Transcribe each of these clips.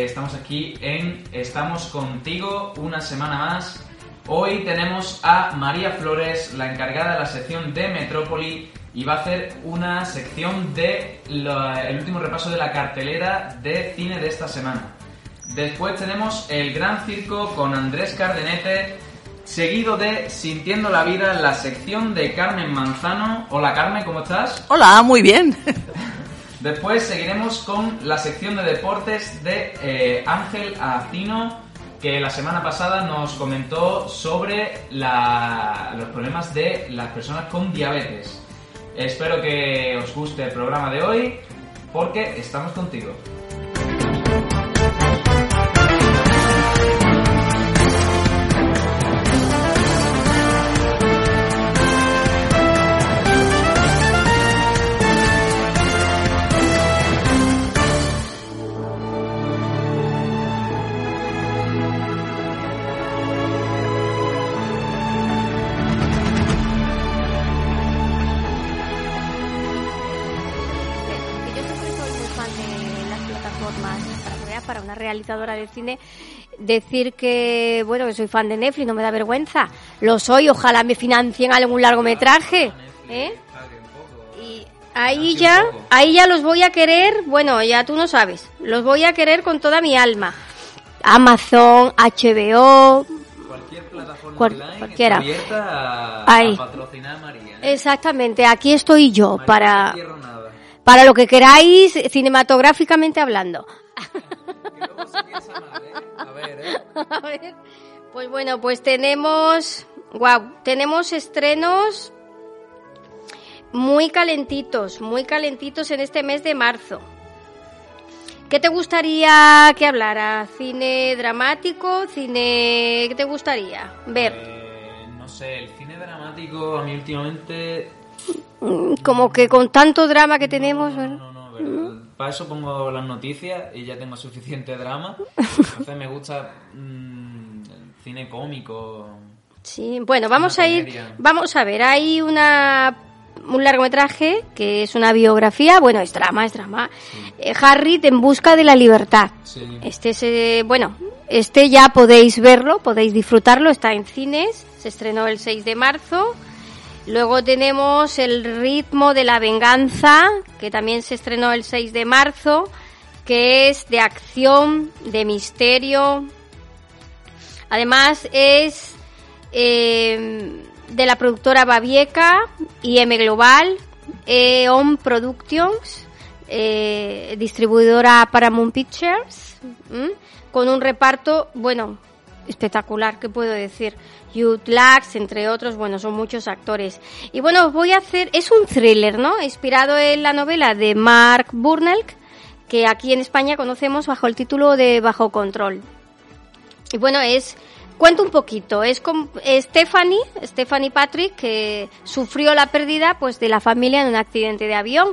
Eh, estamos aquí en Estamos contigo una semana más. Hoy tenemos a María Flores, la encargada de la sección de Metrópoli, y va a hacer una sección de lo- el último repaso de la cartelera de cine de esta semana. Después tenemos el Gran Circo con Andrés Cardenete, seguido de Sintiendo la Vida, la sección de Carmen Manzano. Hola Carmen, ¿cómo estás? Hola, muy bien. Después seguiremos con la sección de deportes de eh, Ángel Acino, que la semana pasada nos comentó sobre los problemas de las personas con diabetes. Espero que os guste el programa de hoy, porque estamos contigo. Realizadora de cine decir que bueno que soy fan de Netflix no me da vergüenza lo soy ojalá me financien algún largometraje ¿eh? y ahí ya ahí ya los voy a querer bueno ya tú no sabes los voy a querer con toda mi alma Amazon HBO Cualquier plataforma Cual- online cualquiera. está abierta a, Ahí. a patrocinar a María. ¿eh? exactamente aquí estoy yo María para no para lo que queráis cinematográficamente hablando Que luego se piensa mal, ¿eh? A ver, ¿eh? A ver, pues bueno, pues tenemos, wow, tenemos estrenos muy calentitos, muy calentitos en este mes de marzo. ¿Qué te gustaría que hablara? ¿Cine dramático? ¿Cine... ¿Qué te gustaría ver? Eh, no sé, el cine dramático a mí últimamente... Mm, Como que con tanto drama que tenemos... No, ¿verdad? no, no, ¿verdad? Para eso pongo las noticias y ya tengo suficiente drama. Entonces me gusta mm, el cine cómico. Sí, bueno, vamos a ir, vamos a ver, hay una un largometraje que es una biografía, bueno, es drama, es drama. Eh, Harriet en busca de la libertad. Sí. Este es, eh, bueno, este ya podéis verlo, podéis disfrutarlo, está en cines, se estrenó el 6 de marzo. Luego tenemos El ritmo de la venganza, que también se estrenó el 6 de marzo, que es de acción, de misterio. Además es eh, de la productora Babieca y M Global, EON Productions, eh, distribuidora Paramount Pictures, con un reparto, bueno, espectacular, ¿qué puedo decir? Hugh Lax, entre otros, bueno, son muchos actores. Y bueno, voy a hacer, es un thriller, ¿no? Inspirado en la novela de Mark Burnell, que aquí en España conocemos bajo el título de Bajo Control. Y bueno, es cuento un poquito, es con Stephanie, Stephanie Patrick que sufrió la pérdida pues de la familia en un accidente de avión.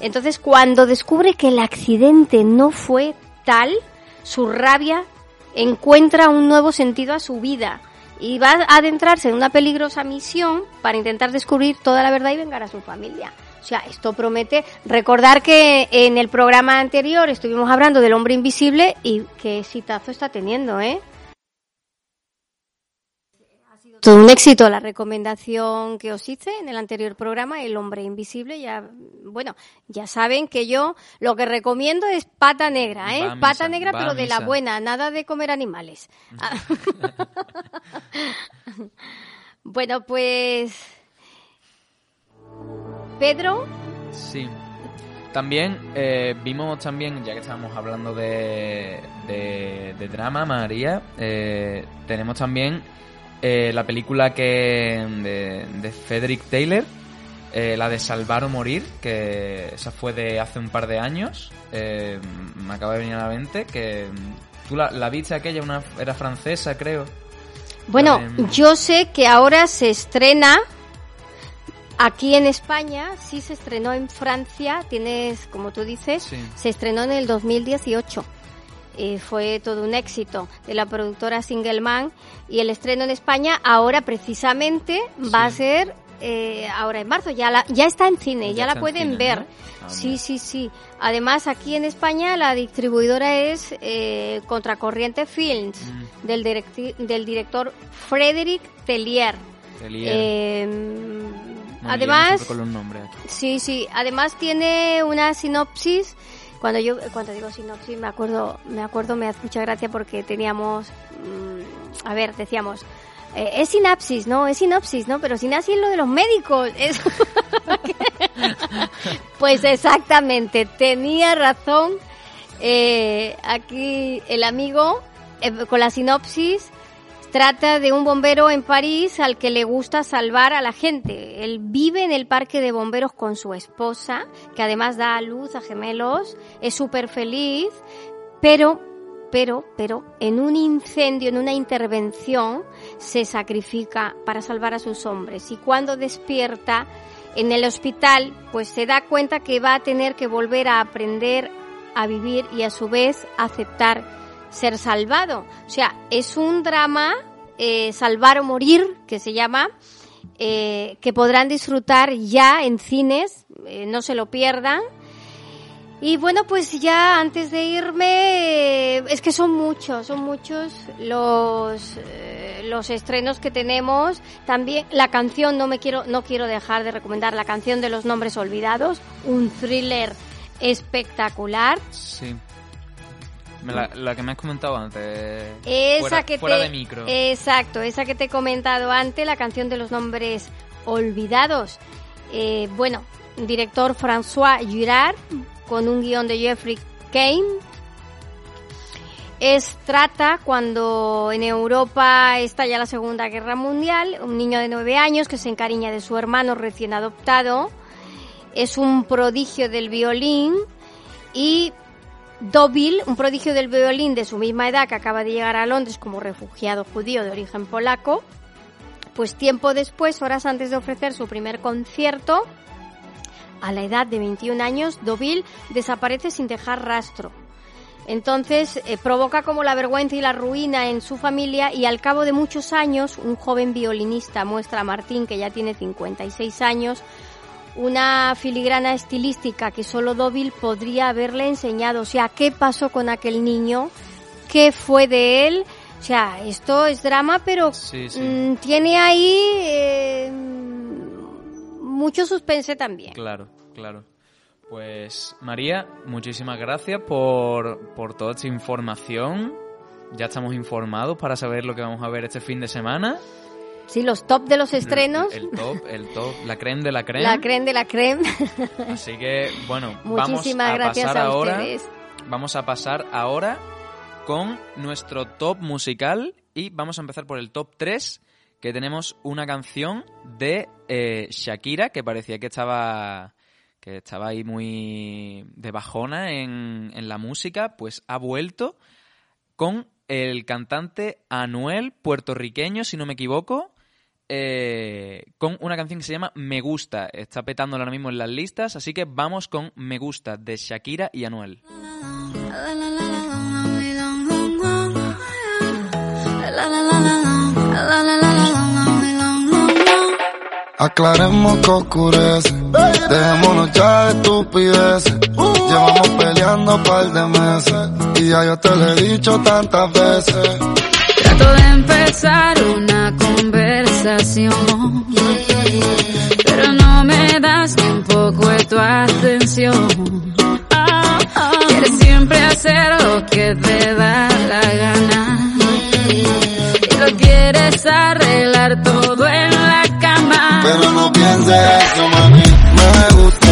Entonces, cuando descubre que el accidente no fue tal, su rabia encuentra un nuevo sentido a su vida y va a adentrarse en una peligrosa misión para intentar descubrir toda la verdad y vengar a su familia. O sea, esto promete recordar que en el programa anterior estuvimos hablando del hombre invisible y qué exitazo está teniendo, ¿eh? Todo un éxito la recomendación que os hice en el anterior programa, El hombre invisible. Ya, bueno, ya saben que yo lo que recomiendo es pata negra, ¿eh? Va pata misa, negra, pero de la buena, nada de comer animales. Bueno, pues... Pedro. Sí. También eh, vimos también, ya que estábamos hablando de, de, drama, María, eh, tenemos también eh, la película que de, de Frederick Taylor, la de Salvar o Morir, que esa fue de hace un par de años, me acaba de venir a la mente, que tú la, la viste aquella, una, era francesa creo. Bueno, yo sé que ahora se estrena aquí en España, sí se estrenó en Francia, tienes, como tú dices, se estrenó en el 2018. Fue todo un éxito de la productora Singleman y el estreno en España ahora precisamente va a ser eh, ahora en marzo. Ya la, ya está en cine ya, la pueden ver. ah, sí sí sí. Además aquí en España la distribuidora es eh, Contracorriente Films mm. del del director Frederick Tellier, em, además sí sí. Además tiene una sinopsis cuando yo cuando digo sinopsis me acuerdo me acuerdo me hace mucha gracia porque teníamos mm, a ver decíamos eh, es sinapsis, ¿no? Es sinopsis, ¿no? Pero sinapsis es lo de los médicos. pues exactamente, tenía razón eh, aquí el amigo eh, con la sinopsis. Trata de un bombero en París al que le gusta salvar a la gente. Él vive en el parque de bomberos con su esposa, que además da a luz a gemelos, es súper feliz, pero pero, pero en un incendio, en una intervención, se sacrifica para salvar a sus hombres. Y cuando despierta en el hospital, pues se da cuenta que va a tener que volver a aprender a vivir y a su vez aceptar ser salvado. O sea, es un drama, eh, salvar o morir, que se llama, eh, que podrán disfrutar ya en cines, eh, no se lo pierdan. Y bueno, pues ya antes de irme, es que son muchos, son muchos los los estrenos que tenemos. También la canción, no me quiero no quiero dejar de recomendar la canción de los nombres olvidados, un thriller espectacular. Sí. La, que me has comentado antes. Esa que fuera de micro. Exacto, esa que te he comentado antes, la canción de los nombres olvidados. Eh, bueno, director François Girard, con un guion de Jeffrey Kane. Es trata cuando en Europa estalla la Segunda Guerra Mundial, un niño de nueve años que se encariña de su hermano recién adoptado, es un prodigio del violín y Dovil, un prodigio del violín de su misma edad que acaba de llegar a Londres como refugiado judío de origen polaco, pues tiempo después, horas antes de ofrecer su primer concierto, a la edad de 21 años, Dovil desaparece sin dejar rastro. Entonces eh, provoca como la vergüenza y la ruina en su familia y al cabo de muchos años un joven violinista muestra a Martín, que ya tiene 56 años, una filigrana estilística que solo Dovil podría haberle enseñado. O sea, ¿qué pasó con aquel niño? ¿Qué fue de él? O sea, esto es drama, pero mm, tiene ahí... Eh, mucho suspense también. Claro, claro. Pues María, muchísimas gracias por, por toda esta información. Ya estamos informados para saber lo que vamos a ver este fin de semana. Sí, los top de los estrenos. El, top, el top, la creme de la creme. La creme de la creme. Así que, bueno, vamos a pasar ahora. Vamos a pasar ahora con nuestro top musical y vamos a empezar por el top 3 que tenemos una canción de eh, Shakira que parecía que estaba que estaba ahí muy de bajona en, en la música, pues ha vuelto con el cantante Anuel, puertorriqueño, si no me equivoco, eh, con una canción que se llama Me Gusta. Está petando ahora mismo en las listas, así que vamos con Me Gusta de Shakira y Anuel. Aclaremos que oscurece, dejémonos ya de estupideces. Llevamos peleando un par de meses y ya yo te lo he dicho tantas veces. Trato de empezar una pero no me das ni un poco de tu atención. Quieres siempre hacer lo que te da la gana. Y lo quieres arreglar todo en la cama. Pero no pienses eso, mami. Me gusta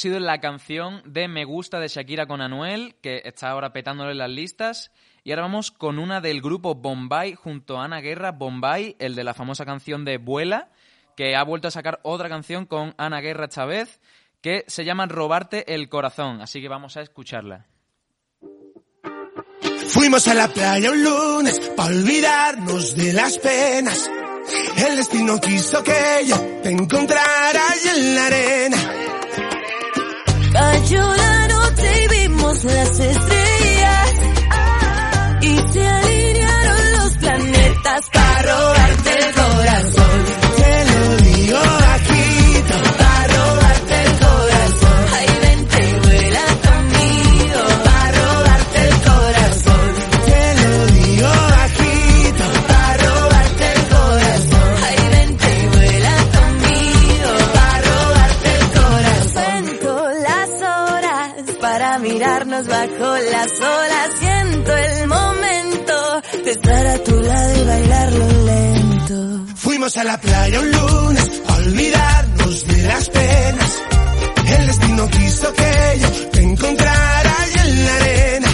sido la canción de Me Gusta de Shakira con Anuel, que está ahora petándole las listas. Y ahora vamos con una del grupo Bombay junto a Ana Guerra, Bombay, el de la famosa canción de Vuela, que ha vuelto a sacar otra canción con Ana Guerra esta vez, que se llama Robarte el Corazón. Así que vamos a escucharla. Fuimos a la playa un lunes para olvidarnos de las penas. El destino quiso que yo te encontrara en la arena. Cayó la noche y vimos las estrellas. Ah, y se alinearon los planetas para robar Fuimos a la playa un lunes a olvidarnos de las penas. El destino quiso que yo te encontrara allí en la arena.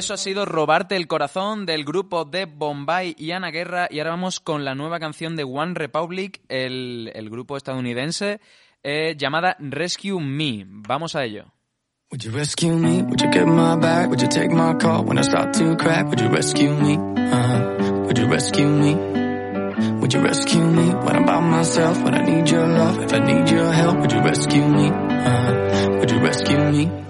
Eso ha sido Robarte el Corazón del grupo de Bombay y Ana Guerra. Y ahora vamos con la nueva canción de One Republic, el, el grupo estadounidense, eh, llamada Rescue Me. Vamos a ello. Would you rescue me? Would you get my back? Would you take my call when I start to crack? Would you rescue me? Uh-huh. Would you rescue me? Would you rescue me when I'm by myself? When I need your love? If I need your help, would you rescue me? Uh-huh. Would you rescue me?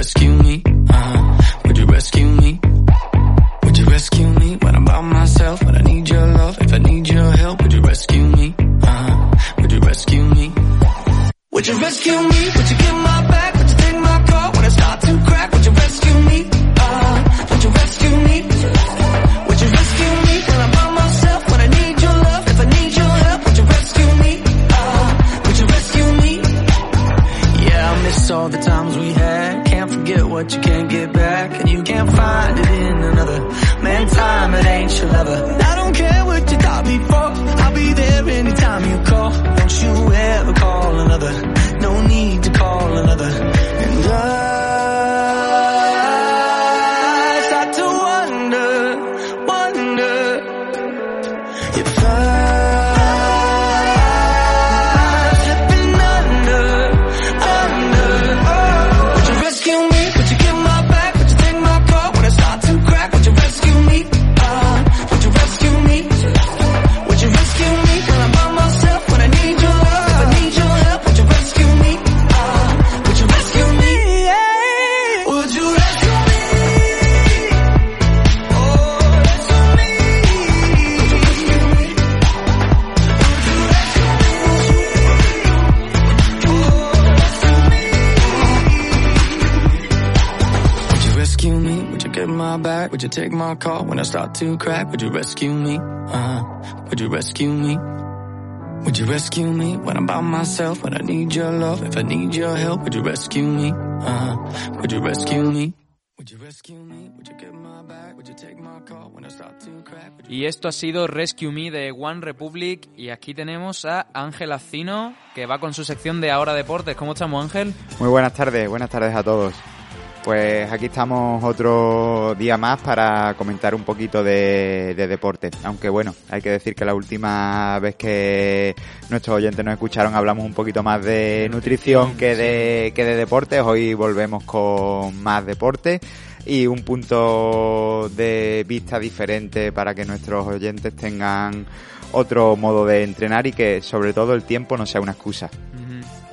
rescue me? Uh-huh. Would you rescue me? Would you rescue me when I'm by myself? When I need your love? If I need your help, would you rescue me? Uh-huh. Would you rescue me? Would you rescue me? Would you get my my call when I start to crack? Would you rescue me? Uh, would you rescue me? Would you rescue me when I'm by myself? When I need your love? If I need your help, would you rescue me? Uh, would you rescue me? Would you rescue me? Would you get my back? Would you take my call when I start to crack? Y esto ha sido Rescue Me de One Republic. Y aquí tenemos a Ángel Acino, que va con su sección de Ahora Deportes. ¿Cómo estamos, Ángel? Muy buenas tardes, buenas tardes a todos. Pues aquí estamos otro día más para comentar un poquito de, de deporte. Aunque bueno, hay que decir que la última vez que nuestros oyentes nos escucharon hablamos un poquito más de nutrición que de, que de deportes. Hoy volvemos con más deporte y un punto de vista diferente para que nuestros oyentes tengan otro modo de entrenar y que sobre todo el tiempo no sea una excusa.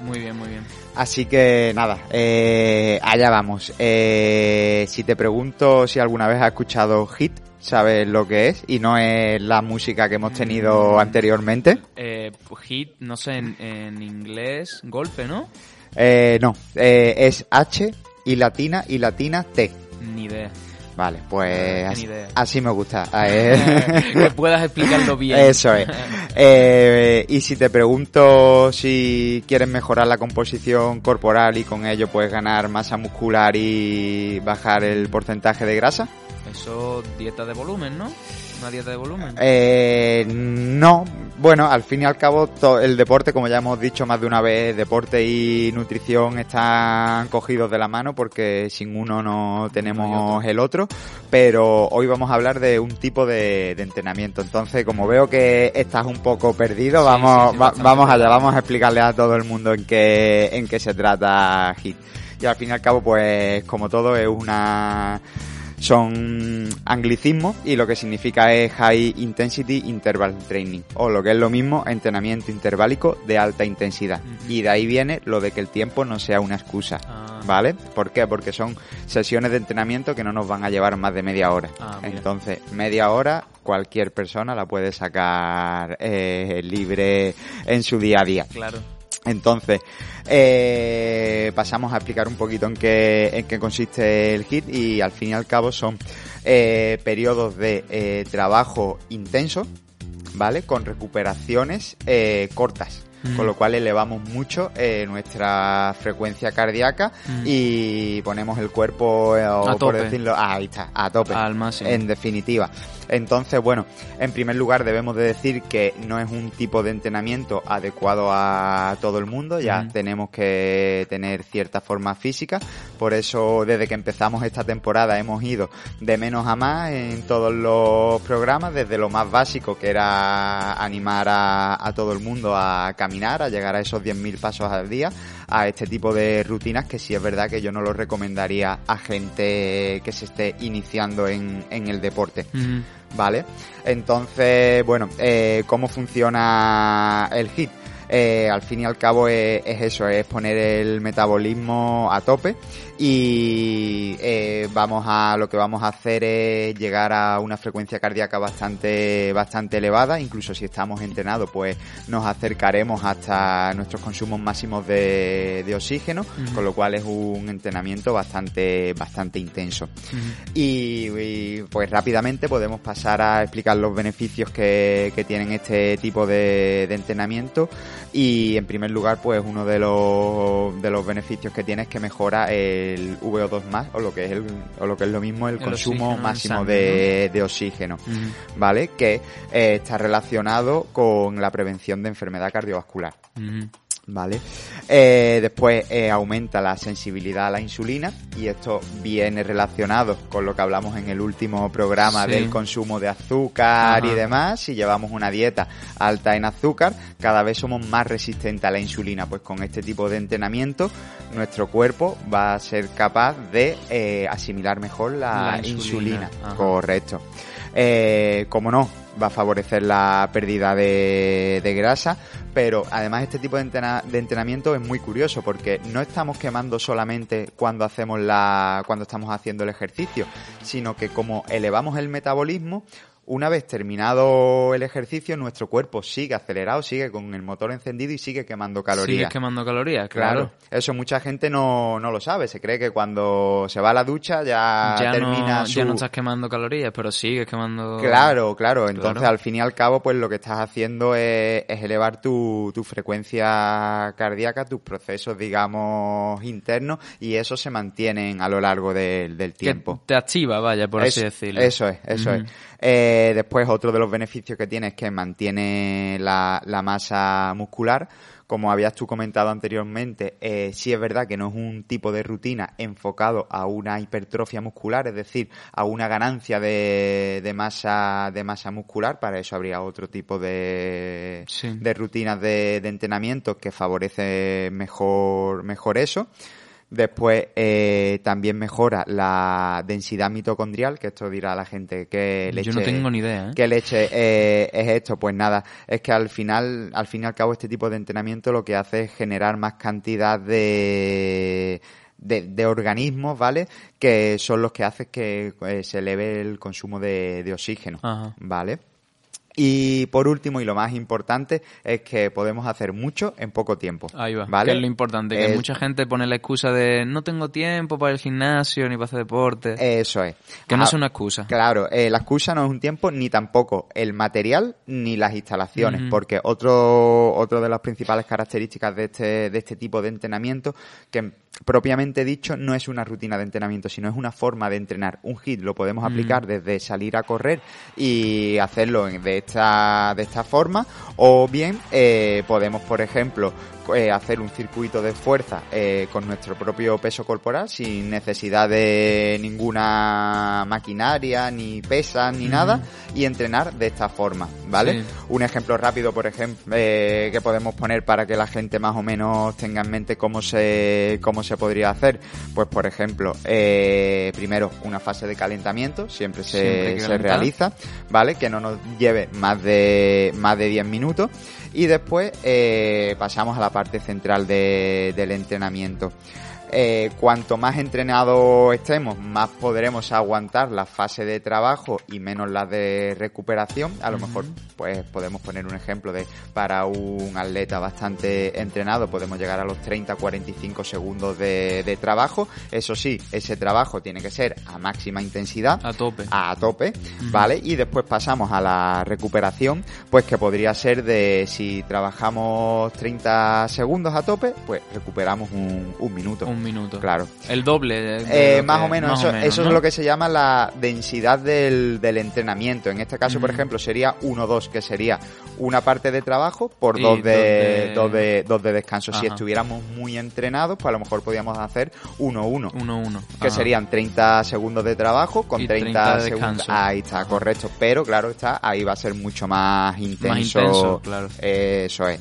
Muy bien, muy bien. Así que nada, eh, allá vamos. Eh, si te pregunto si alguna vez has escuchado Hit, ¿sabes lo que es? Y no es la música que hemos tenido anteriormente. Eh, hit, no sé, en, en inglés, golpe, ¿no? Eh, no, eh, es H y latina y latina T. Ni idea. Vale, pues así, me gusta. Eh, que puedas explicarlo bien. Eso es. Eh, y si te pregunto si quieres mejorar la composición corporal y con ello puedes ganar masa muscular y bajar el porcentaje de grasa, Eso, dieta de volumen, ¿no? Una dieta de volumen. Eh, no, bueno, al fin y al cabo el deporte, como ya hemos dicho más de una vez, deporte y nutrición están cogidos de la mano porque sin uno no tenemos el otro, pero hoy vamos a hablar de un tipo de, de entrenamiento. Entonces, como veo que estás un poco perdido, Sí, vamos, sí, sí, va- bastante vamos allá, vamos a explicarle a todo el mundo en qué, en qué se trata HIT. Y al fin y al cabo, pues como todo es una son anglicismos y lo que significa es High Intensity Interval Training o lo que es lo mismo entrenamiento interválico de alta intensidad y de ahí viene lo de que el tiempo no sea una excusa Ah. ¿vale? ¿por qué? porque son sesiones de entrenamiento que no nos van a llevar más de media hora Ah, entonces media hora cualquier persona la puede sacar eh, libre en su día a día Claro. Entonces, eh, pasamos a explicar un poquito en qué, en qué consiste el HIT y al fin y al cabo son eh, periodos de eh, trabajo intenso, ¿vale? Con recuperaciones eh, cortas. Mm. Con lo cual elevamos mucho nuestra frecuencia cardíaca Mm. y ponemos el cuerpo, o A por tope. decirlo, ahí está, a tope. Al máximo. En definitiva. Entonces, bueno, en primer lugar debemos de decir que no es un tipo de entrenamiento adecuado a todo el mundo, ya tenemos que tener cierta forma física, por eso desde que empezamos esta temporada hemos ido de menos a más en todos los programas, desde lo más básico que era animar a, a todo el mundo a caminar, a llegar a esos 10.000 pasos al día, a este tipo de rutinas que sí es verdad que yo no lo recomendaría a gente que se esté iniciando en, en el deporte. ¿Vale? Entonces, bueno, eh, ¿cómo funciona el HIT? Eh, al fin y al cabo es, es eso, es poner el metabolismo a tope y eh, vamos a lo que vamos a hacer es llegar a una frecuencia cardíaca bastante bastante elevada, incluso si estamos entrenados pues nos acercaremos hasta nuestros consumos máximos de, de oxígeno, con lo cual es un entrenamiento bastante bastante intenso. Y, y, pues rápidamente podemos pasar a explicar los beneficios que, que tienen este tipo de, de entrenamiento. Y en primer lugar pues uno de los, de los beneficios que tiene es que mejora el VO2 más o lo que es el, o lo que es lo mismo el, El consumo máximo sangre, de, de oxígeno vale que eh, está relacionado con la prevención de enfermedad cardiovascular. Ujú. ¿Vale? Eh, después eh, aumenta la sensibilidad a la insulina y esto viene relacionado con lo que hablamos en el último programa Sí. del consumo de azúcar Ajá. y demás. Si llevamos una dieta alta en azúcar, cada vez somos más resistentes a la insulina. Pues con este tipo de entrenamiento, nuestro cuerpo va a ser capaz de eh, asimilar mejor la, La insulina. Correcto. Eh, como no, va a favorecer la pérdida de, de grasa, pero además este tipo de, de entrenamiento es muy curioso porque no estamos quemando solamente cuando hacemos la, cuando estamos haciendo el ejercicio, sino que como elevamos el metabolismo, una vez terminado el ejercicio, nuestro cuerpo sigue acelerado, sigue con el motor encendido y sigue quemando calorías. Sigues quemando calorías, Claro, claro. eso mucha gente no, no lo sabe, se cree que cuando se va a la ducha ya, Ya, termina no, su... ya no estás quemando calorías, pero sigues quemando... Claro, claro. Entonces, Claro. al fin y al cabo, pues lo que estás haciendo es, es elevar tu, tu frecuencia cardíaca, tus procesos, digamos, internos, y eso se mantienen a lo largo del- del Que tiempo. te activa, vaya, por así decirlo. Eso es, eso es. Eh, después, otro de los beneficios que tiene es que mantiene la, la masa muscular. Como habías tú comentado anteriormente, eh, sí es verdad que no es un tipo de rutina enfocado a una hipertrofia muscular, es decir, a una ganancia de, de masa de masa muscular. Para eso habría otro tipo de, Sí. de rutinas de, de entrenamiento que favorece mejor, mejor eso. Después eh, también mejora la densidad mitocondrial, que esto dirá la gente que leche, Yo no tengo ni idea, ¿eh? ¿Qué leche eh, es esto? Pues nada, es que al final, al fin y al cabo, este tipo de entrenamiento lo que hace es generar más cantidad de, de, de organismos, ¿vale? Que son los que hacen que eh, se eleve el consumo de, de oxígeno, Ajá. ¿vale? Y por último, y lo más importante, es que podemos hacer mucho en poco tiempo. Ahí va, ¿vale? que es lo importante, que Es- mucha gente pone la excusa de no tengo tiempo para el gimnasio ni para hacer deporte. Eso es. que no Ah, es una excusa. Claro, eh, la excusa no es un tiempo ni tampoco el material ni las instalaciones, porque otro, otro de las principales características de este, de este tipo de entrenamiento, que propiamente dicho, no es una rutina de entrenamiento, sino es una forma de entrenar. Un hit lo podemos aplicar desde salir a correr y hacerlo de esta, de esta forma, o bien eh, podemos, por ejemplo, eh, hacer un circuito de fuerza eh, con nuestro propio peso corporal sin necesidad de ninguna maquinaria, ni pesas, ni nada, y entrenar de esta forma, ¿vale? Sí. Un ejemplo rápido, por ejemplo, eh, que podemos poner para que la gente más o menos tenga en mente cómo se, cómo se podría hacer. Pues, por ejemplo, primero una fase de calentamiento, siempre se, Siempre se realiza, ¿vale? Que no nos lleve más de, más de 10 minutos. Y después eh, pasamos a la parte central de- del entrenamiento. Eh, cuanto más entrenados estemos, más podremos aguantar la fase de trabajo y menos la de recuperación. A lo mejor, pues podemos poner un ejemplo de para un atleta bastante entrenado, podemos llegar a los 30-45 segundos de, de trabajo. Eso sí, ese trabajo tiene que ser a máxima intensidad. A tope. A tope, ¿vale? Y después pasamos a la recuperación, pues que podría ser de si trabajamos 30 segundos a tope, pues recuperamos un, un minuto. Un minuto. Claro. El doble. de- de Eh, más que- o menos, más eso, o menos, eso ¿no? es lo que se llama la densidad del, del entrenamiento. En este caso, por Ujú. ejemplo, sería 1-2, que sería una parte de trabajo por dos de, dos de- dos de descanso. Si Ajá. estuviéramos muy entrenados, pues a lo mejor podíamos hacer 1-1. 1-1. Que serían 30 segundos de trabajo con Y 30, 30 de segundos. Ahí está, correcto. Pero claro está, ahí va a ser mucho más intenso. intenso, claro. Eso es.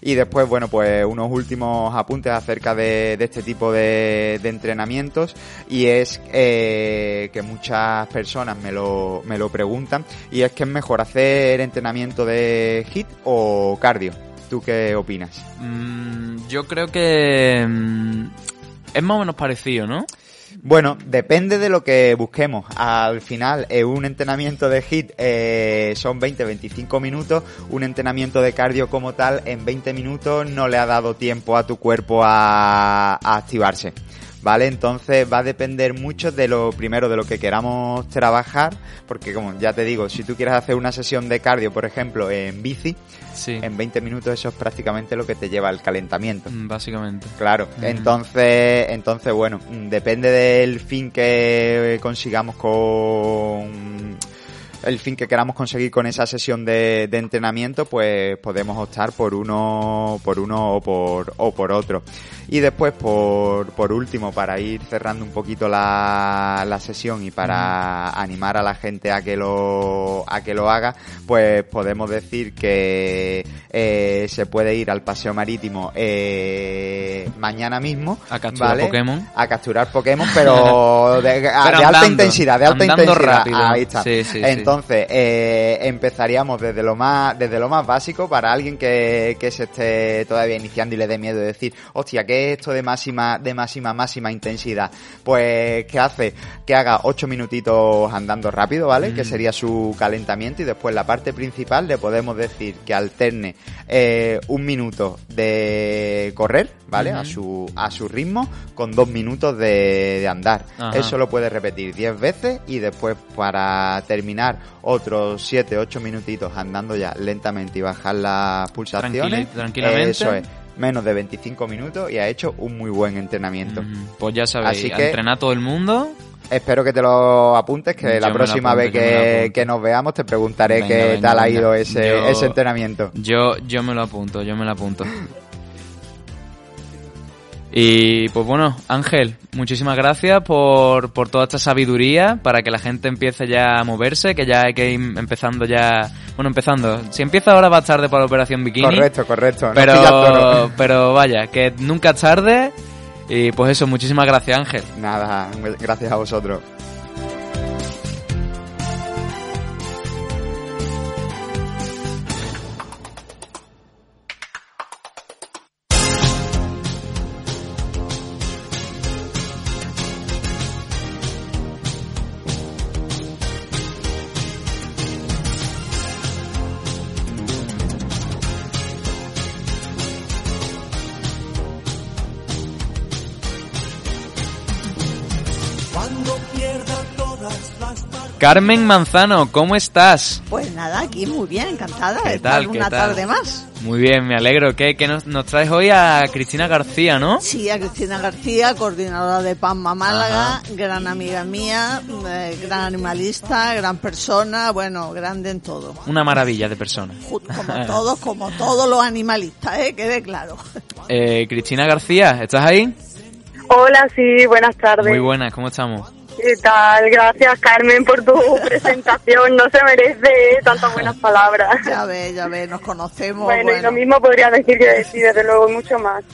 Y después, bueno, pues unos últimos apuntes acerca de, de este tipo de, de entrenamientos. Y es eh, que muchas personas me lo, me lo preguntan. Y es que es mejor hacer entrenamiento de hit o cardio. ¿Tú qué opinas? Mm, yo creo que mm, es más o menos parecido, ¿no? Bueno, depende de lo que busquemos. Al final, eh, un entrenamiento de HIT eh, son 20-25 minutos. Un entrenamiento de cardio como tal, en 20 minutos no le ha dado tiempo a tu cuerpo a, a activarse. ¿Vale? Entonces va a depender mucho de lo primero, de lo que queramos trabajar. Porque como ya te digo, si tú quieres hacer una sesión de cardio, por ejemplo, en bici, Sí. en 20 minutos eso es prácticamente lo que te lleva al calentamiento. Mm, Básicamente. Claro, Ujú. entonces, entonces bueno, mm, depende del fin que consigamos con el fin que queramos conseguir con esa sesión de, de entrenamiento, pues podemos optar por uno, por uno o por, o por otro. Y después, por, por último, para ir cerrando un poquito la, la sesión y para animar a la gente a que lo, a que lo haga, pues podemos decir que eh, se puede ir al paseo marítimo eh, mañana mismo. A capturar ¿vale? Pokémon. A capturar Pokémon, pero de, a- Pero de alta intensidad, de alta intensidad. rápido. Ahí está. Sí, sí, sí. Entonces, eh, empezaríamos desde lo más, desde lo más básico para alguien que, que se esté todavía iniciando y le dé miedo de decir, hostia, ¿qué es esto de máxima, de máxima, máxima intensidad? Pues, ¿qué hace? Que haga ocho minutitos andando rápido, ¿vale? Mm. Que sería su calentamiento y después la parte principal le podemos decir que alterne eh, un minuto de correr, ¿vale? A su, a su ritmo con dos minutos de, de andar. Ajá. Eso lo puedes repetir 10 veces y después para terminar otros 7, 8 minutitos andando ya lentamente y bajar las pulsaciones. Tranquili- tranquilamente. Eso es. Menos de 25 minutos y ha hecho un muy buen entrenamiento. Pues ya sabéis, Así que- entrenar todo el mundo. Espero que te lo apuntes, que Yo la próxima apunto, vez que, que nos veamos te preguntaré Venga, qué venga, tal ha ido ese, Yo- ese entrenamiento. Yo, yo me lo apunto, yo me lo apunto. Y pues bueno, Ángel, muchísimas gracias por, por toda esta sabiduría para que la gente empiece ya a moverse, que ya hay que ir empezando ya... Bueno, empezando. Si empieza ahora va tarde para la Operación Bikini. Correcto, correcto. no. Pero, pero vaya, que nunca es tarde. Y pues eso, muchísimas gracias Ángel. Nada, gracias a vosotros. Carmen Manzano, ¿cómo estás? Pues nada, aquí muy bien, encantada ¿Qué de estar tal, qué una tal? tarde más. Muy bien, me alegro. ¿Qué, qué nos, nos traes hoy a Cristina García, no? Sí, a Cristina García, coordinadora de PAMMA Málaga, gran amiga mía, eh, gran animalista, gran persona, bueno, grande en todo. Una maravilla de persona. Como todos, como todos los animalistas, ¿eh? quede claro. Eh, Cristina García, ¿estás ahí? Hola, sí, buenas tardes. Muy buenas, ¿cómo estamos? ¿Qué tal? Gracias, Carmen, por tu presentación. No se merece tantas buenas palabras. Ya ves, ya ves, nos conocemos. Bueno, y bueno. lo mismo podría decir que sí, desde luego, mucho más.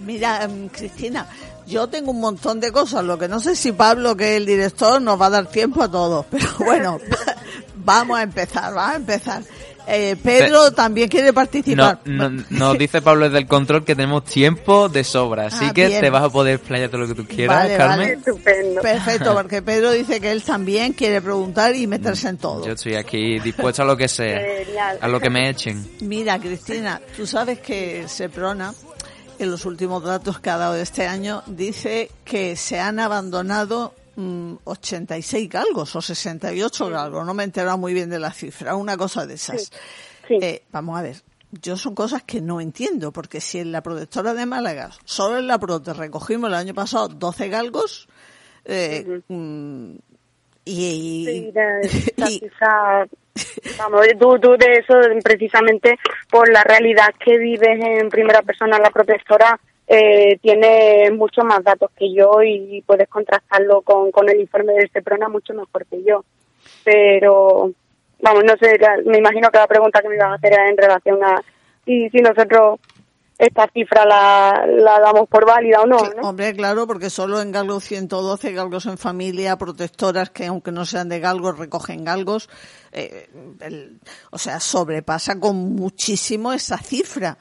Mira, em, Cristina, yo tengo un montón de cosas, lo que no sé si Pablo, que es el director, nos va a dar tiempo a todos, pero bueno, vamos a empezar, vamos a empezar. Eh, Pedro también quiere participar. no- nos dice Pablo desde el control que tenemos tiempo de sobra, así Ah, que bien. te vas a poder explayar todo lo que tú quieras, Vale, Carmen. vale. Estupendo. Perfecto, porque Pedro dice que él también quiere preguntar y meterse en todo. Yo estoy aquí dispuesto a lo que sea, a lo que me echen. Mira, Cristina, tú sabes que Seprona, en los últimos datos que ha dado este año, dice que se han abandonado 86 galgos o 68 galgos. No me he enterado muy bien de la cifra, una cosa de esas. Sí. Eh, vamos a ver. Yo son cosas que no entiendo, porque si en la protectora de Málaga, solo en la prote recogimos el año pasado 12 galgos, eh, mm, y, Sí, y- vamos, tú, tú de eso, precisamente por la realidad que vives en primera persona, la protectora, eh, tiene mucho más datos que yo y puedes contrastarlo con, con el informe del CEPRONA mucho mejor que yo. Pero, vamos, no sé, me imagino que la pregunta que me ibas a hacer era en relación a si, si nosotros esta cifra la, la damos por válida o no. Hombre, claro, porque solo en galgos 112, galgos en familia, protectoras que aunque no sean de galgos, recogen galgos, eh, el- o sea, sobrepasa con muchísimo esa cifra.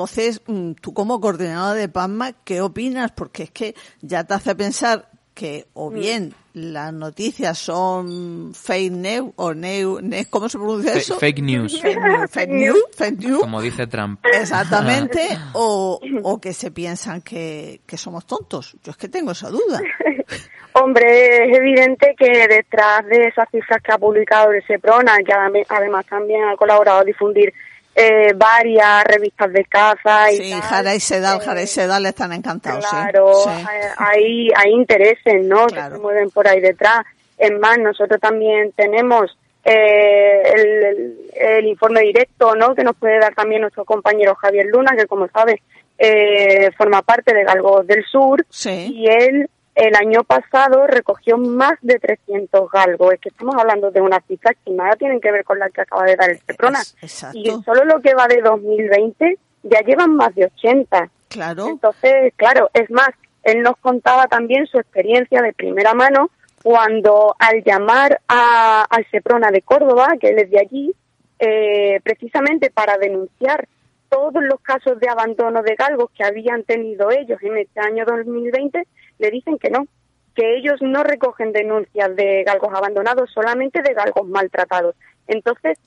Entonces, mm, tú como coordinadora de PAMMA, ¿qué opinas? Porque es que ya te hace pensar que o bien las noticias son fake news o new, ne- ¿cómo se pronuncia eso? fake news, Fake news, fake news, fake news. como dice Trump. Exactamente, o, o que se piensan que, que somos tontos. Yo es que tengo esa duda. Hombre, es evidente que detrás de esas cifras que ha publicado el SEPRONA, que adem- además también ha colaborado a difundir eh, varias revistas de caza y Sí, tal, Jara y Sedal, eh, Jara y Sedal están encantados. Claro, Sí. eh, hay, hay intereses, ¿no? Claro. Que se mueven por ahí detrás. Es más, nosotros también tenemos eh, el, el- el informe directo, ¿no? Que nos puede dar también nuestro compañero Javier Luna, que como sabes eh, forma parte de Galgos del Sur. Sí. Y él el año pasado recogió más de 300 galgos. Es que estamos hablando de una cifra que nada tienen que ver con la que acaba de dar el Seprona. Es- exacto. Y solo lo que va de 2020 ya llevan más de 80. Claro. Entonces, claro, es más, él nos contaba también su experiencia de primera mano cuando al llamar a, al Seprona de Córdoba, que él es de allí, eh, precisamente para denunciar todos los casos de abandono de galgos que habían tenido ellos en este año 2020, le dicen que no, que ellos no recogen denuncias de galgos abandonados, solamente de galgos maltratados. Entonces,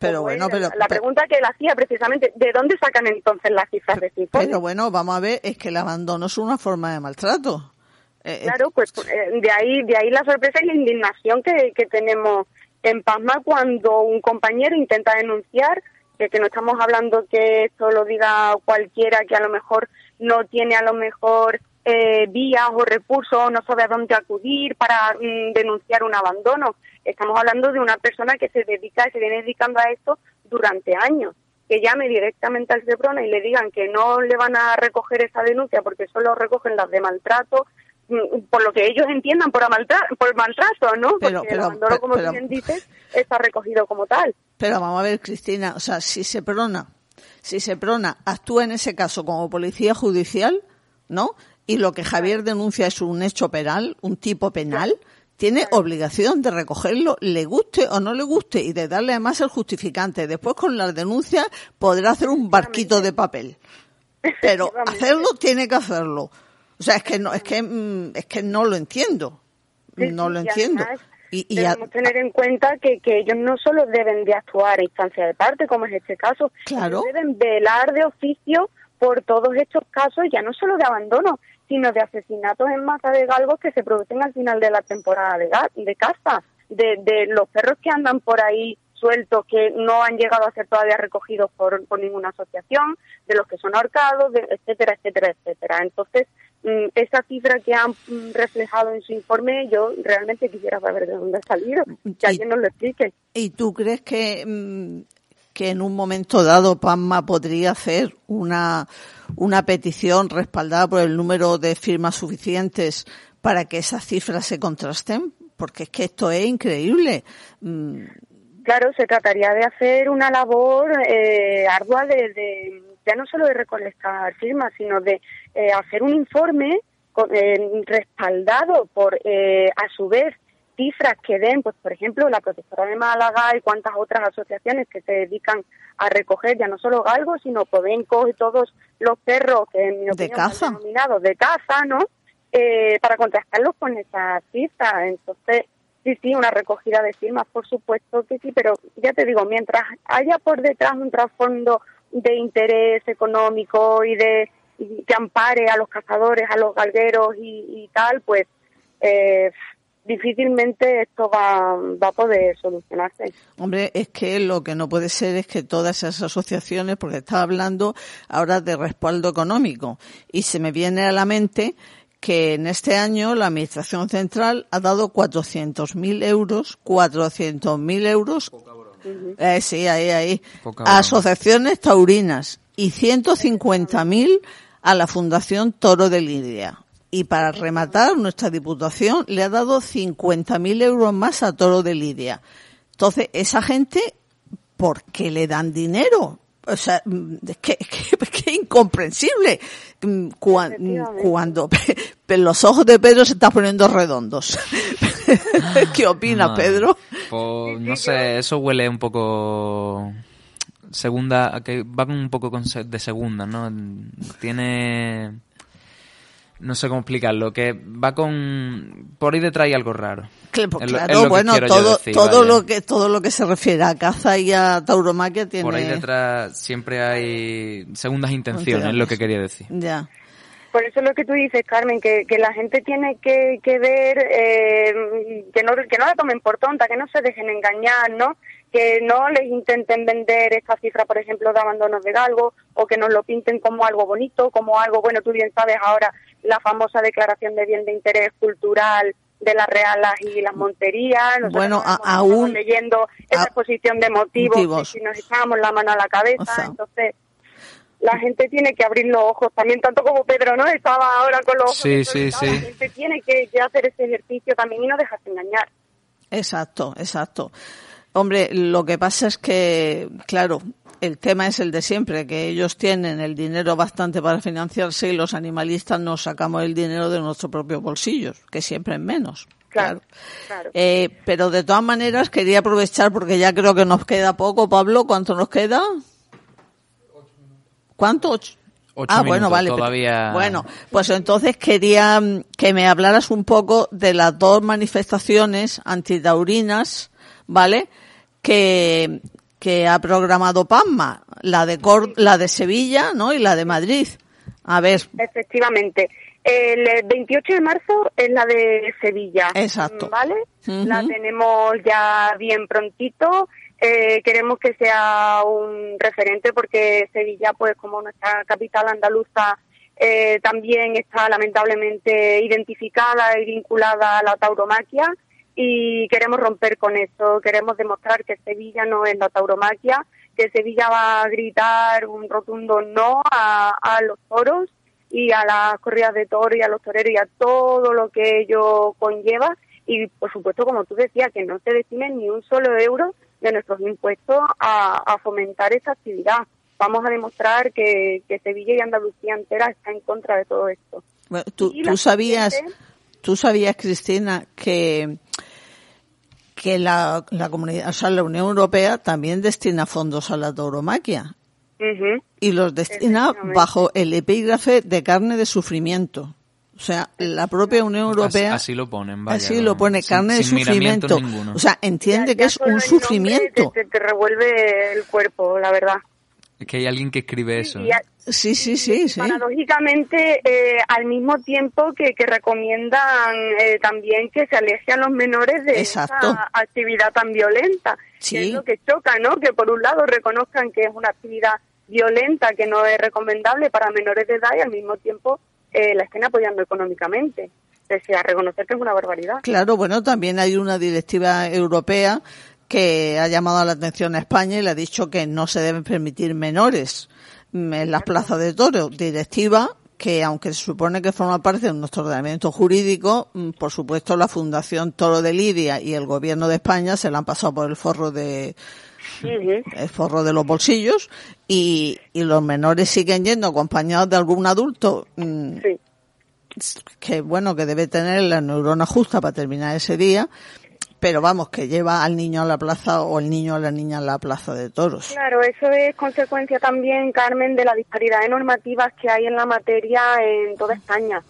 Pero- bueno, pero- la pregunta que él hacía precisamente, ¿de dónde sacan entonces las cifras de informe? Pero bueno, vamos a ver, es que el abandono es una forma de maltrato. Eh, eh, Claro, pues eh, de ahí de ahí la sorpresa y la indignación que, que tenemos en Pasma cuando un compañero intenta denunciar, que, que no estamos hablando que esto lo diga cualquiera que a lo mejor no tiene a lo mejor eh, vías o recursos, no sabe a dónde acudir para mm, denunciar un abandono. Estamos hablando de una persona que se dedica, se viene dedicando a esto durante años. Que llame directamente al Seprona y le digan que no le van a recoger esa denuncia porque solo recogen las de maltrato, mm, por lo que ellos entiendan por, maltrato, por maltrato, ¿no? Pero- Porque pero- el abandono, como pero- tú bien dices, está recogido como tal. Pero vamos a ver, Cristina, o sea, si Seprona, si Seprona actúa en ese caso como policía judicial, ¿no? Y lo que Javier denuncia es un hecho penal, un tipo penal, tiene obligación de recogerlo, le guste o no le guste, y de darle además el justificante. Después con las denuncias podrá hacer un barquito de papel. Pero hacerlo tiene que hacerlo. O sea, es que no, es que, mm, es que no lo entiendo. No lo entiendo. Y, y a- Debemos tener en cuenta que, que ellos no solo deben de actuar a instancia de parte, como es este caso, Claro. deben velar de oficio por todos estos casos, ya no solo de abandono, sino de asesinatos en masa de galgos que se producen al final de la temporada de, de caza, de, de los perros que andan por ahí sueltos que no han llegado a ser todavía recogidos por, por ninguna asociación, de los que son ahorcados, de- etcétera, etcétera, etcétera. Entonces, mm, esa cifra que han mm, reflejado en su informe, yo realmente quisiera saber de dónde ha salido, que alguien nos lo explique. ¿Y tú crees que, mm, que en un momento dado PAMMA podría hacer una, una petición respaldada por el número de firmas suficientes para que esas cifras se contrasten? Porque es que esto es increíble. Mm, Claro, se trataría de hacer una labor eh, ardua de, de- ya no solo de recolectar firmas, sino de eh, hacer un informe con- eh, respaldado por, eh, a su vez, cifras que den, pues por ejemplo, la Protectora de Málaga y cuantas otras asociaciones que se dedican a recoger ya no solo galgos, sino podencos y todos los perros que en mi opinión caza. son denominados de caza, ¿no? Eh, para contrastarlos con esas cifras. Entonces, sí, sí, una recogida de firmas, por supuesto que sí, pero ya te digo, mientras haya por detrás un trasfondo de interés económico y de y que ampare a los cazadores, a los galgueros y, y tal, pues eh, difícilmente esto va, va a poder solucionarse. Hombre, es que lo que no puede ser es que todas esas asociaciones, porque está hablando ahora de respaldo económico, y se me viene a la mente que en este año la Administración Central ha dado 400.000 euros, 400.000 euros, eh, sí, ahí, ahí, Poca a asociaciones taurinas y 150.000 a la Fundación Toro de Lidia. Y para rematar, nuestra Diputación le ha dado 50.000 euros más a Toro de Lidia. Entonces, esa gente, ¿por qué le dan dinero? O sea, mm, es que, es que, es que es incomprensible. Mm, Efectivamente. Cuando pe- los ojos de Pedro se están poniendo redondos. ¿Qué opinas, No, Pedro? Pues no sé, eso huele un poco segunda, a que va con un poco de segunda, ¿no? Tiene no sé cómo explicarlo, que va con por ahí detrás hay algo raro. Pues claro, bueno, todo, decir, todo vaya. lo que, todo lo que se refiere a caza y a tauromaquia tiene. Por ahí detrás siempre hay segundas intenciones, es lo que quería decir. Ya. Por eso es lo que tú dices, Carmen, que, que la gente tiene que, que ver, eh, que, no, que no la tomen por tonta, que no se dejen engañar, ¿no? Que no les intenten vender esta cifra, por ejemplo, de abandonos de galgo, o que nos lo pinten como algo bonito, como algo, bueno, tú bien sabes ahora la famosa declaración de bien de interés cultural de las realas y las monterías. Nosotros Bueno, a- estamos aún- leyendo esa exposición de motivos, motivos. si nos echábamos la mano a la cabeza, O sea, entonces la gente tiene que abrir los ojos también, tanto como Pedro, ¿no? Estaba ahora con los ojos Sí, sí, sí. La gente tiene que, que hacer ese ejercicio también y no dejarse engañar. Exacto, exacto. Hombre, lo que pasa es que, claro, el tema es el de siempre, que ellos tienen el dinero bastante para financiarse y los animalistas nos sacamos el dinero de nuestros propios bolsillos, que siempre es menos. Claro, claro. Eh, pero de todas maneras quería aprovechar porque ya creo que nos queda poco, Pablo. ¿Cuánto nos queda? ¿Cuánto? Ocho. Ocho ah, bueno, vale. pero- todavía- Bueno, pues entonces quería mm, que me hablaras un poco de las dos manifestaciones antitaurinas, ¿vale? Que, que ha programado PAMMA, la de Cor- la de Sevilla, ¿no? Y la de Madrid. A ver, Efectivamente. El 28 de marzo es la de Sevilla. Exacto. ¿Vale? La tenemos ya bien prontito. Eh, queremos que sea un referente porque Sevilla, pues como nuestra capital andaluza, eh, también está lamentablemente identificada y vinculada a la tauromaquia y queremos romper con eso. Queremos demostrar que Sevilla no es la tauromaquia, que Sevilla va a gritar un rotundo no a, a los toros y a las corridas de toros y a los toreros y a todo lo que ello conlleva y por supuesto como tú decías que no se destine ni un solo euro de nuestros impuestos a, a fomentar esa actividad. Vamos a demostrar que, que Sevilla y Andalucía entera está en contra de todo esto. Bueno, tú, sabías, tú sabías, Cristina, que que la, la comunidad, o sea, la Unión Europea también destina fondos a la tauromaquia y los destina bajo el epígrafe de carne de sufrimiento. O sea, la propia Unión Así, Europea así lo ponen, vaya. así lo pone, carne de sin sufrimiento. O sea, entiende Ya- que ya es un sufrimiento. Te, te- te revuelve el cuerpo, la verdad. Es que hay alguien que escribe eso. Y a- Sí, sí, sí, sí. Paradójicamente, eh, al mismo tiempo que, que recomiendan eh, también que se aleje a los menores de Exacto. esa actividad tan violenta. que es lo que choca, ¿no? Que por un lado reconozcan que es una actividad violenta, que no es recomendable para menores de edad y al mismo tiempo eh, la estén apoyando económicamente. Pese a reconocer que es una barbaridad. Claro, bueno, también hay una directiva europea que ha llamado la atención a España y le ha dicho que no se deben permitir menores en las plazas de toros. Directiva que aunque se supone que forma parte de nuestro ordenamiento jurídico, mm, por supuesto la Fundación Toro de Lidia y el Gobierno de España se la han pasado por el forro de el forro de los bolsillos y, y los menores siguen yendo acompañados de algún adulto mm, que bueno que debe tener la neurona justa para terminar ese día pero vamos, que lleva al niño a la plaza o el niño a la niña a la plaza de toros. Claro, eso es consecuencia también, Carmen, de la disparidad de normativas que hay en la materia en toda España.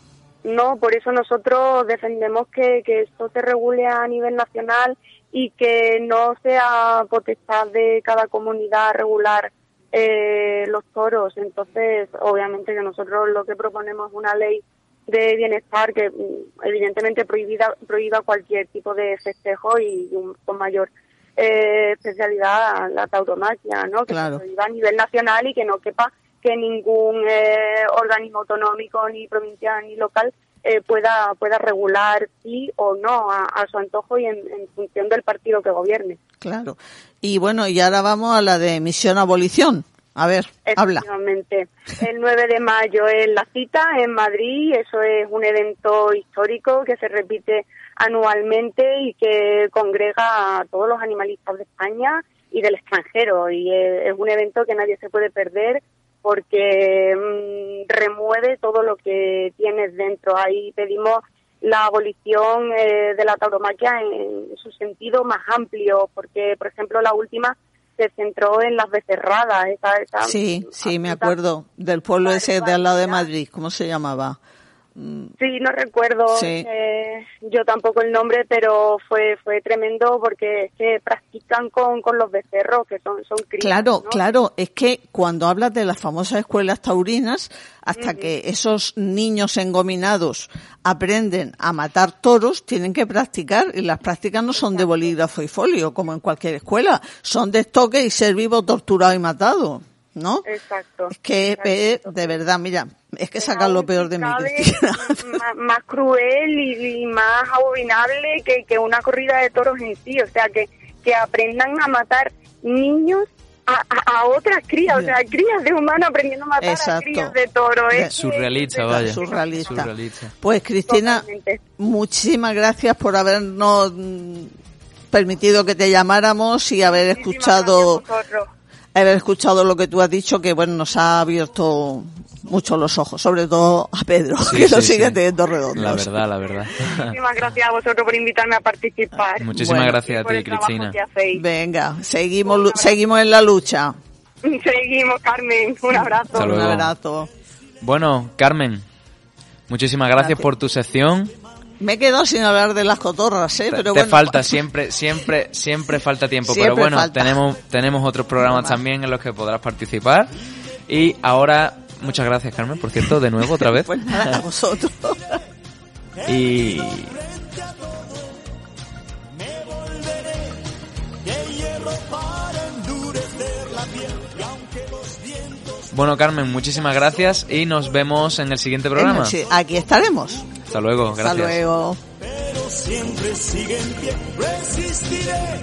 No, por eso nosotros defendemos que, que esto se regule a nivel nacional y que no sea potestad de cada comunidad regular eh, los toros. Entonces, obviamente que nosotros lo que proponemos es una ley de bienestar que mm, evidentemente prohibida, prohíba cualquier tipo de festejo y un, con mayor eh, especialidad la tauromaquia, ¿no? Que se prohíba a nivel nacional y que no quepa que ningún eh, organismo autonómico, ni provincial, ni local eh, pueda pueda regular sí o no a, su antojo y en, en, función del partido que gobierne. Claro. Y bueno, y ahora vamos a la de misión abolición. A ver, habla. El 9 de mayo es la cita en Madrid. Eso es un evento histórico que se repite anualmente y que congrega a todos los animalistas de España y del extranjero. Y es, un evento que nadie se puede perder porque mm, remueve todo lo que tienes dentro. Ahí pedimos la abolición eh, de la tauromaquia en su sentido más amplio, porque, por ejemplo, la última se centró en las becerradas. Esa, sí, sí, me acuerdo del pueblo ese de al lado de Madrid, ¿cómo se llamaba? Sí, no recuerdo eh, yo tampoco el nombre, pero fue fue tremendo porque se practican con, con los becerros, que son, son. Claro, claro, es que cuando hablas de las famosas escuelas taurinas, hasta que esos niños engominados aprenden a matar toros, tienen que practicar, y las prácticas no son de bolígrafo y folio, como en cualquier escuela, son de estoque y ser vivo, torturado y matado. ¿No? Exacto. Es que, eh, de verdad, mira, es que sacar lo peor de mí, Cristina. Más, cruel y, más abominable que, que, una corrida de toros en sí. O sea, que, que aprendan a matar niños a, a, otras crías, o sea, crías de humano aprendiendo a matar a crías de toro. Es surrealista, vaya. Surrealista. Pues Cristina, muchísimas gracias por habernos permitido que te llamáramos y haber escuchado haber escuchado lo que tú has dicho, que bueno, nos ha abierto mucho los ojos, sobre todo a Pedro, que lo sigue teniendo redondo. La verdad, la verdad. Muchísimas gracias a vosotros por invitarme a participar. Muchísimas gracias a ti, Cristina. Venga, seguimos, seguimos en la lucha. Seguimos, Carmen. Un abrazo. Un abrazo. Bueno, Carmen, muchísimas gracias. por tu sección. Me he quedado sin hablar de las cotorras, ¿eh? Pero te falta, siempre, siempre, siempre falta tiempo. pero bueno, tenemos tenemos otros programas también en los que podrás participar. Y ahora, muchas gracias, Carmen, por cierto, de nuevo, otra vez. pues nada, a vosotros. y... Bueno, Carmen, muchísimas gracias y nos vemos en el siguiente programa. Sí, aquí estaremos. Hasta luego, gracias. Hasta luego. Pero siempre sigue en pie, resistiré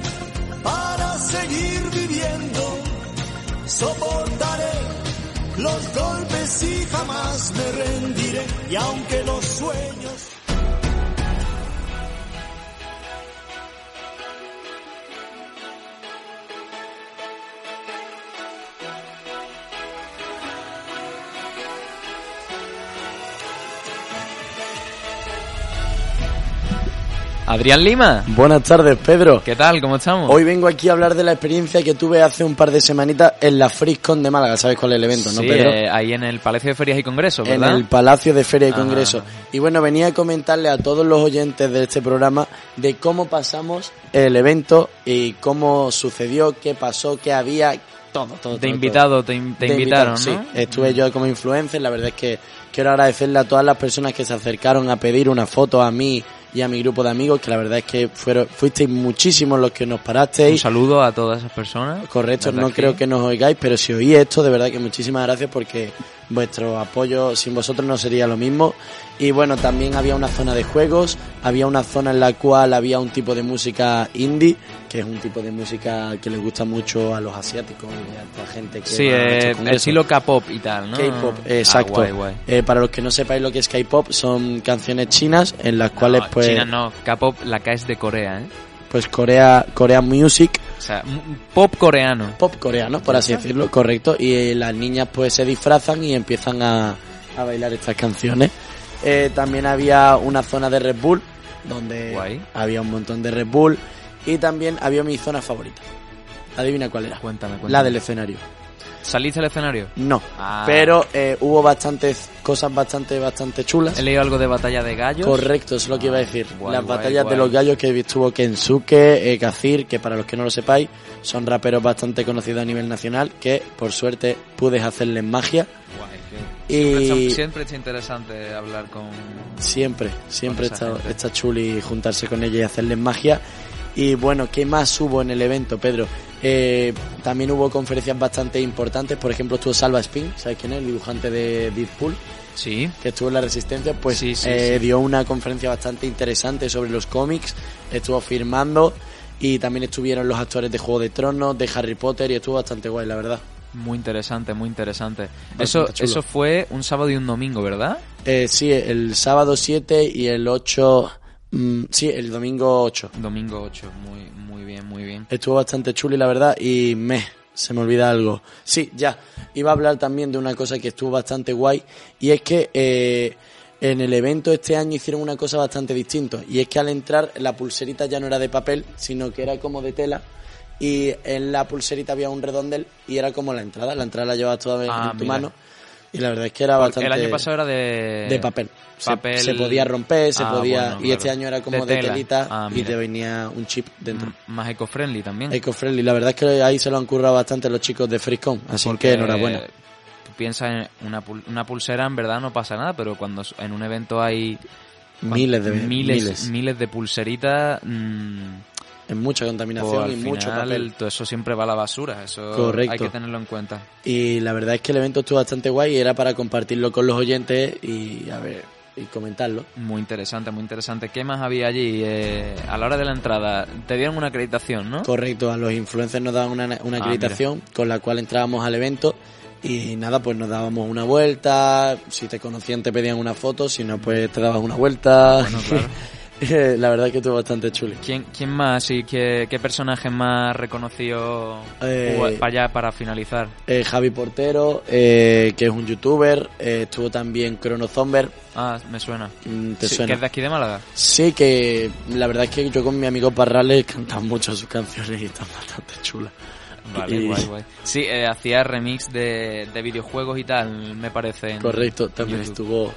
para seguir viviendo. Soportaré los golpes y jamás me rendiré. Y aunque los sueños Adrián Lima. Buenas tardes, Pedro. ¿Qué tal? ¿Cómo estamos? Hoy vengo aquí a hablar de la experiencia que tuve hace un par de semanitas en la FrisCon de Málaga. ¿Sabes cuál es el evento, no, Pedro? Eh, ahí en el Palacio de Ferias y Congresos, ¿verdad? En el Palacio de Ferias y Congresos. Y bueno, venía a comentarle a todos los oyentes de este programa de cómo pasamos el evento y cómo sucedió, qué pasó, qué había, todo, todo. De invitado, te, invitaron, ¿no? Sí, estuve yo como influencer. La verdad es que quiero agradecerle a todas las personas que se acercaron a pedir una foto a mí y a mi grupo de amigos, que la verdad es que fueron, fuisteis muchísimos los que nos parasteis. Un saludo a todas esas personas. Correcto, no creo que nos oigáis, pero si oí esto, de verdad que muchísimas gracias porque vuestro apoyo sin vosotros no sería lo mismo. Y bueno, también había una zona de juegos, había una zona en la cual había un tipo de música indie, que es un tipo de música que les gusta mucho a los asiáticos y a esta gente que Sí, eh, el estilo K-pop y tal, ¿no? K-pop, Ah, exacto. guay, guay. Eh, para los que no sepáis lo que es K-pop, son canciones chinas en las cuales No, pues China no, K-pop la K es de Corea, ¿eh? pues Corea Corea Music O sea, pop coreano. pop coreano, por así decirlo, correcto, y las niñas pues se disfrazan y empiezan a, a bailar estas canciones. Eh, también había una zona de Red Bull, donde Guay. había un montón de Red Bull, y también había mi zona favorita. Adivina cuál era. Cuéntame, cuéntame. La del escenario. ¿Saliste al escenario? No, Ah. pero eh, hubo bastantes cosas bastante, bastante chulas. He leído algo de batalla de gallos. Correcto, es lo que iba a decir. guay, Las guay, batallas guay. de los gallos que estuvo Kensuke, eh, Kazir, que para los que no lo sepáis, son raperos bastante conocidos a nivel nacional, que por suerte pude hacerles magia. Siempre, es interesante hablar con... siempre, siempre Con está, está chuli juntarse con ella y hacerles magia. Y bueno, ¿qué más hubo en el evento, Pedro? Eh, también hubo conferencias bastante importantes, por ejemplo estuvo Salva Spin, ¿sabes quién es? El dibujante de Deadpool. Sí. Que estuvo en la Resistencia, pues Sí, sí, eh, sí. dio una conferencia bastante interesante sobre los cómics, estuvo firmando y también estuvieron los actores de Juego de Tronos, de Harry Potter y estuvo bastante guay, la verdad. Muy interesante, muy interesante. Bastante Eso, chulo. eso fue un sábado y un domingo, ¿verdad? Eh, sí, el sábado 7 y el 8, mm, sí, el domingo 8. Domingo 8, muy, muy bien, muy bien. Estuvo bastante chulo y la verdad, y me, se me olvida algo. Sí, ya, iba a hablar también de una cosa que estuvo bastante guay, y es que eh, en el evento este año hicieron una cosa bastante distinta, y es que al entrar la pulserita ya no era de papel, sino que era como de tela, y en la pulserita había un redondel, y era como la entrada, la entrada la llevabas toda Ah, en tu mira. mano, y la verdad es que era Porque bastante... El año pasado era de... de papel. Se- Papel... Se, podía romper, se Ah, podía. bueno, y este año era como De de, telita Ah, y te venía un chip dentro. M- Más eco-friendly también. Eco-friendly. La verdad es que ahí se lo han currado bastante los chicos de Freecom. Así Porque que enhorabuena. Piensas en una, pul- una pulsera, en verdad no pasa nada, pero cuando en un evento hay Miles de- miles, miles. miles de pulseritas, mm, Es mucha contaminación pues, y mucho papel. todo eso siempre va a la basura. Eso Correcto. hay que tenerlo en cuenta. Y la verdad es que el evento estuvo bastante guay y era para compartirlo con los oyentes y a ver y comentarlo. Muy interesante, muy interesante. ¿Qué más había allí? Eh, a la hora de la entrada, te dieron una acreditación, ¿no? Correcto, a los influencers nos daban una, una Ah, acreditación con la cual entrábamos al evento y nada, pues nos dábamos una vuelta, si te conocían te pedían una foto, si no pues te dabas una vuelta. Bueno, claro. la verdad es que estuvo bastante chulo. ¿Quién, quién más y qué, qué personaje más reconocido Eh, para allá para finalizar? Eh, Javi Portero, eh, que es un youtuber, eh, estuvo también Chrono Zomber, Ah, me suena. Mm, ¿Te Sí, suena? ¿Que es de aquí de Málaga? Sí, que la verdad es que yo con mi amigo Parrales cantamos mucho sus canciones y están bastante chulas. Vale, Y- guay, guay. Sí, eh, hacía remix de, de videojuegos y tal, me parece. Correcto, también YouTube. estuvo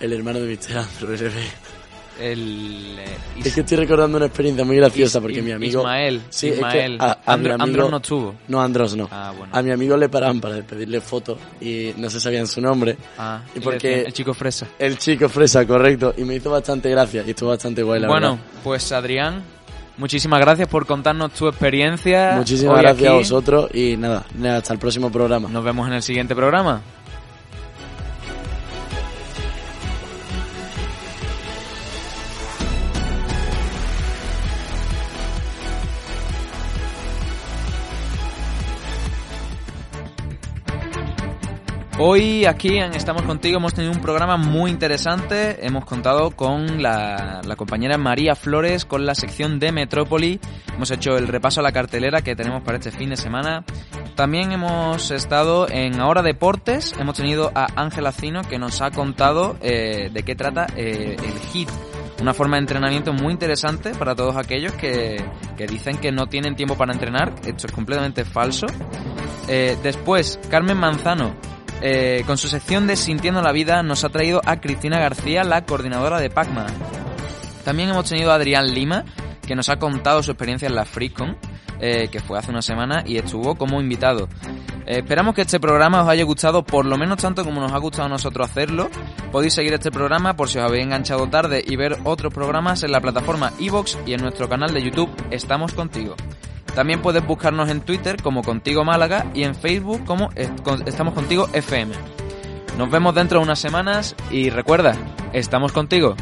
el hermano de Mr. Andrew, el eh, Es que estoy recordando una experiencia muy graciosa Is- porque mi amigo... Ismael, Sí, es que Ismael. a- a mi Andro- amigo- Andros no estuvo. No, Andros no. Ah, bueno. A mi amigo le paraban para pedirle fotos y no se sabían su nombre. Ah, y porque el chico fresa. El chico fresa, correcto. Y me hizo bastante gracia y estuvo bastante guay, la bueno, verdad. pues Adrián, muchísimas gracias por contarnos tu experiencia. Muchísimas gracias a vosotros y nada, nada, hasta el próximo programa. Nos vemos en el siguiente programa. Hoy aquí Estamos Contigo hemos tenido un programa muy interesante. Hemos contado con la, la compañera María Flores con la sección de Metrópoli. Hemos hecho el repaso a la cartelera que tenemos para este fin de semana. También hemos estado en Ahora Deportes. Hemos tenido a Ángela Cino que nos ha contado eh, de qué trata eh, el HIT. Una forma de entrenamiento muy interesante para todos aquellos que, que dicen que no tienen tiempo para entrenar. Esto es completamente falso. Eh, después, Carmen Manzano, eh, con su sección de Sintiendo la Vida, nos ha traído a Cristina García, la coordinadora de Pacma. También hemos tenido a Adrián Lima, que nos ha contado su experiencia en la FreeCon, eh, que fue hace una semana y estuvo como invitado. Eh, esperamos que este programa os haya gustado por lo menos tanto como nos ha gustado a nosotros hacerlo. Podéis seguir este programa por si os habéis enganchado tarde y ver otros programas en la plataforma iVoox y en nuestro canal de YouTube Estamos Contigo. También puedes buscarnos en Twitter como Contigo Málaga y en Facebook como Estamos Contigo FM. Nos vemos dentro de unas semanas y recuerda, estamos contigo.